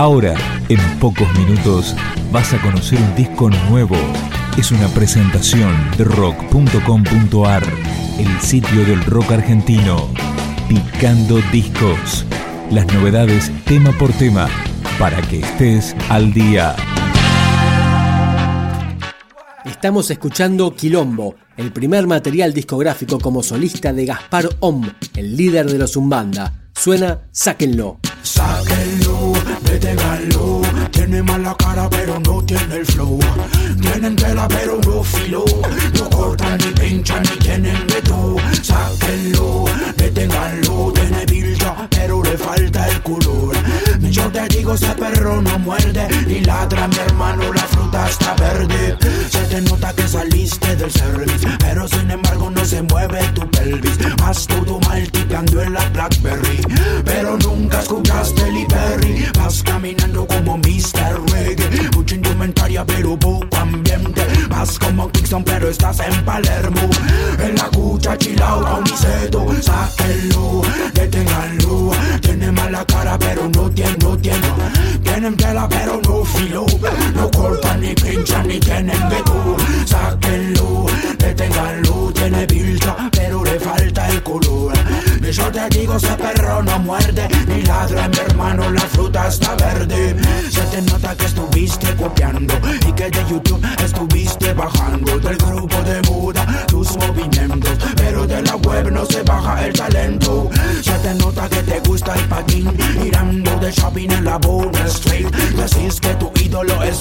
Ahora, en pocos minutos, vas a conocer un disco nuevo. Es una presentación de rock.com.ar, el sitio del rock argentino. Picando discos. Las novedades tema por tema, para que estés al día. Estamos escuchando Quilombo, el primer material discográfico como solista de Gaspar Om, el líder de los Umbanda. Suena Sáquenlo. Sáquenlo, deténganlo. Tiene mala cara, pero no tiene el flow. Tienen tela, pero no filo. No cortan ni pinchan ni tienen veto. Sáquenlo, deténganlo. Tiene bilda, pero le falta el color. Yo te digo, ese perro no muerde. Ni ladra, mi hermano, la fruta está verde. Se te nota que saliste del service. Pero sin embargo, no se mueve tu pelvis. Vas todo mal ticando en la Blackberry. En Palermo. En la cucha, chilao, con Niceto. Sáquenlo, deténganlo. Tiene mala cara, pero no tiene, no tiene. Tienen tela, pero no filo. No cortan ni pinchan ni tienen veto. Sáquenlo, deténganlo. Tiene bilcha, pero le falta el color. Y yo te digo, ese perro no muerde ni ladra, mi hermano, la fruta está verde. Se te nota que estuviste copiando y que de YouTube estuviste bajando del grupo de moda tus movimientos, pero de la web no se baja el talento. Se te nota que te gusta el patín, mirando de shopping en la Bona Street. Decís que tu ídolo es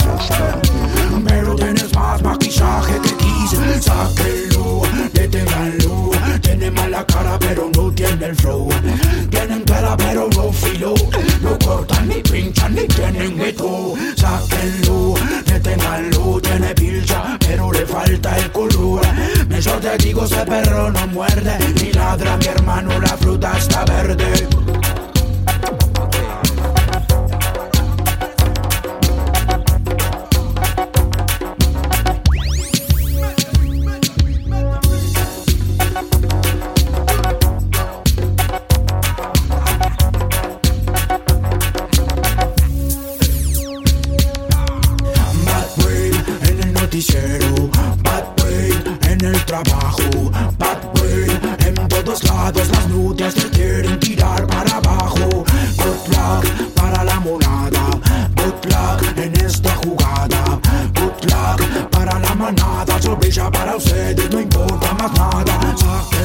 pero tienes más maquillaje que quise. Sáquenlo, deténganlo. Tiene mala cara, pero no tiene el flow. Veto. Sáquenlo, deténganlo. Tiene pilcha, pero le falta el color. Yo te digo, ese perro no muerde. Ni ladra, mi hermano, la fruta está verde. Para la manada, sorpresa para ustedes, no importa más nada. Sáquenlo,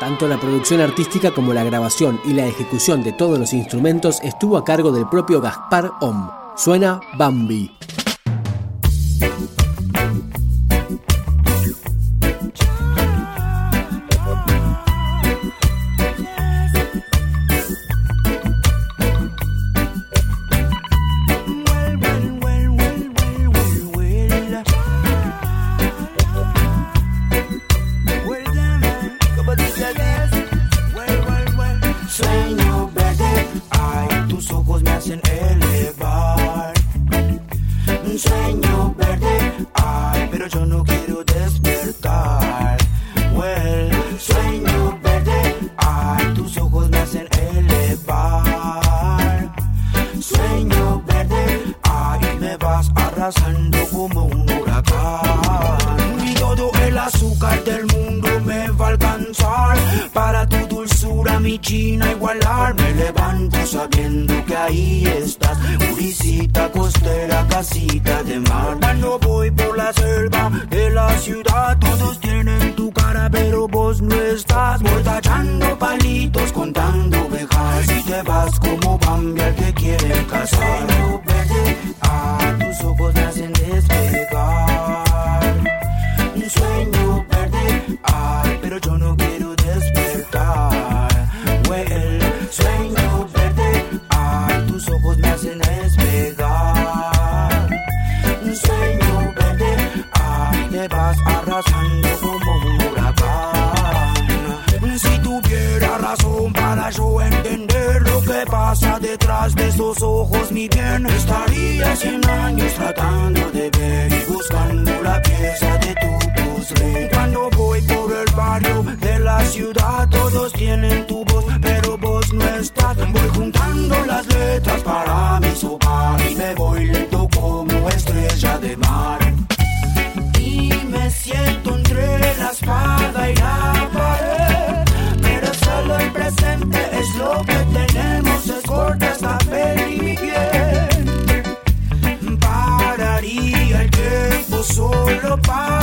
Tanto la producción artística como la grabación y la ejecución de todos los instrumentos estuvo a cargo del propio Gaspar Om. Suena Bambi. Arrasando como un huracán. Y todo el azúcar del mundo me va a alcanzar para tu dulzura, mi china igualar. Me levanto sabiendo que ahí estás, Urisita costera, casita de mar. Cuando voy por la selva de la ciudad, todos tienen tu cara, pero vos no estás. Voy tachando palitos, contando ovejas. Y te vas como Bambi al que quiere casar. Tus ojos mi bien estaría cien años tratando de ver y buscando la pieza de tu puzzle. Cuando voy por el barrio de la ciudad, todos tienen tu voz, pero vos no estás. Voy juntando las letras para mi sopa y me voy lento como estrella de mar. Y me siento entre la espada y la pared, pero solo el presente es lo que tenemos, es corta solo para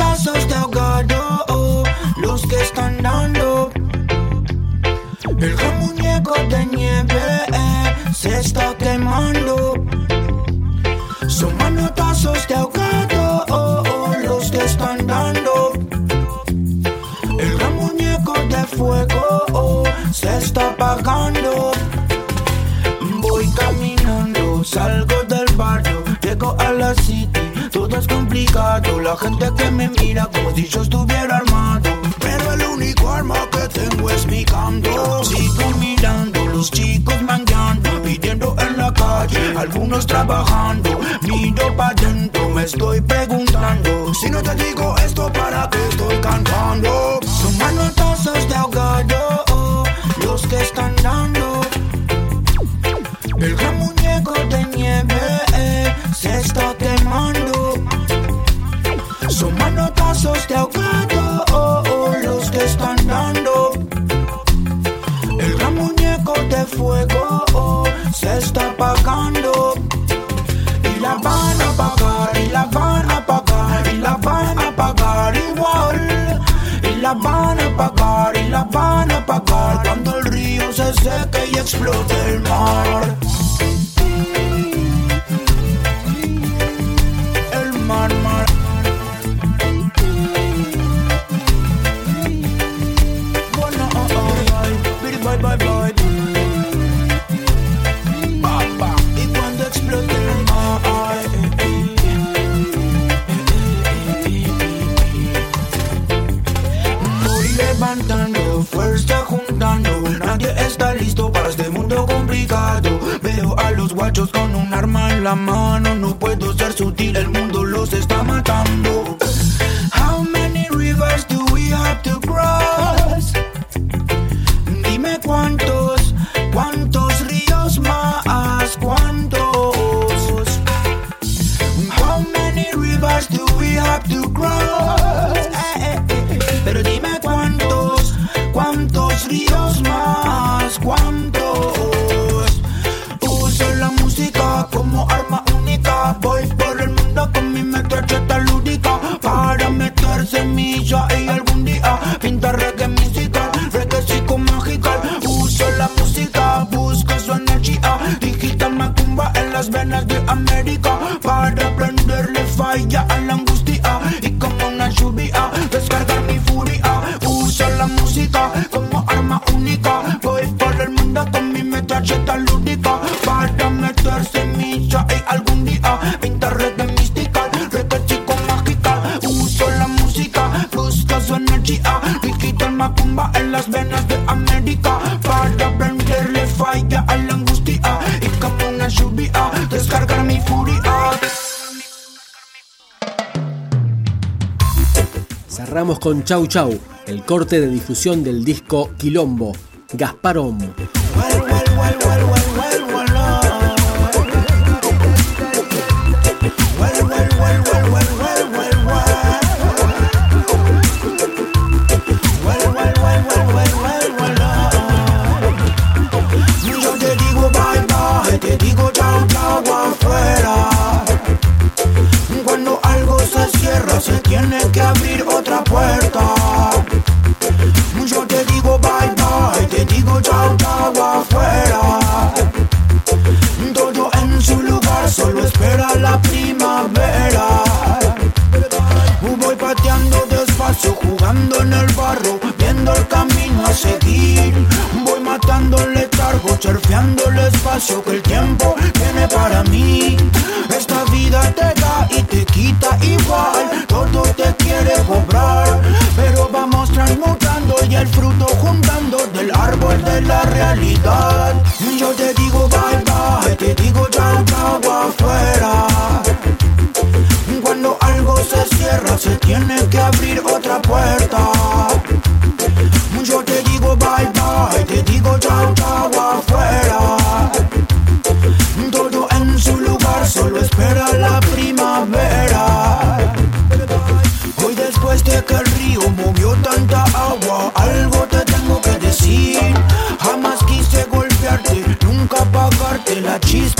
Manotazos de ahogado oh, los que están dando. El muñeco de nieve eh, se está quemando. Son manotazos de ahogado oh, los que están dando. El muñeco de fuego oh, se está apagando. Voy caminando, La gente que me mira como si yo estuviera armado. Pero el único arma que tengo es mi canto. Sigo mirando, los chicos mangueando, pidiendo en la calle, algunos trabajando. Miro pa' dentro, me estoy preguntando. Si no te digo esto, ¿para qué estoy cantando? Son manotazos de ahogado, manotazos de ahogado oh, oh, los que están dando. El gran muñeco de fuego oh, se está apagando. Y la van a apagar, y la van a apagar, y la van a apagar igual. Y la van a apagar, y la van a apagar cuando el río se seque y explote el mar. Guachos con un arma en la mano. No Cerramos con Chau Chau, el corte de difusión del disco Quilombo, Gasparón. Well, seguir. Voy matando el letargo, surfeando el espacio que el tiempo tiene para mí. Esta vida te da y te quita igual, todo te quiere cobrar, pero vamos transmutando y el fruto juntando del árbol de la realidad. Yo te digo bye bye, te digo chao chao afuera. Cuando algo se cierra, se tiene que abrir otra puerta. Pagarte, la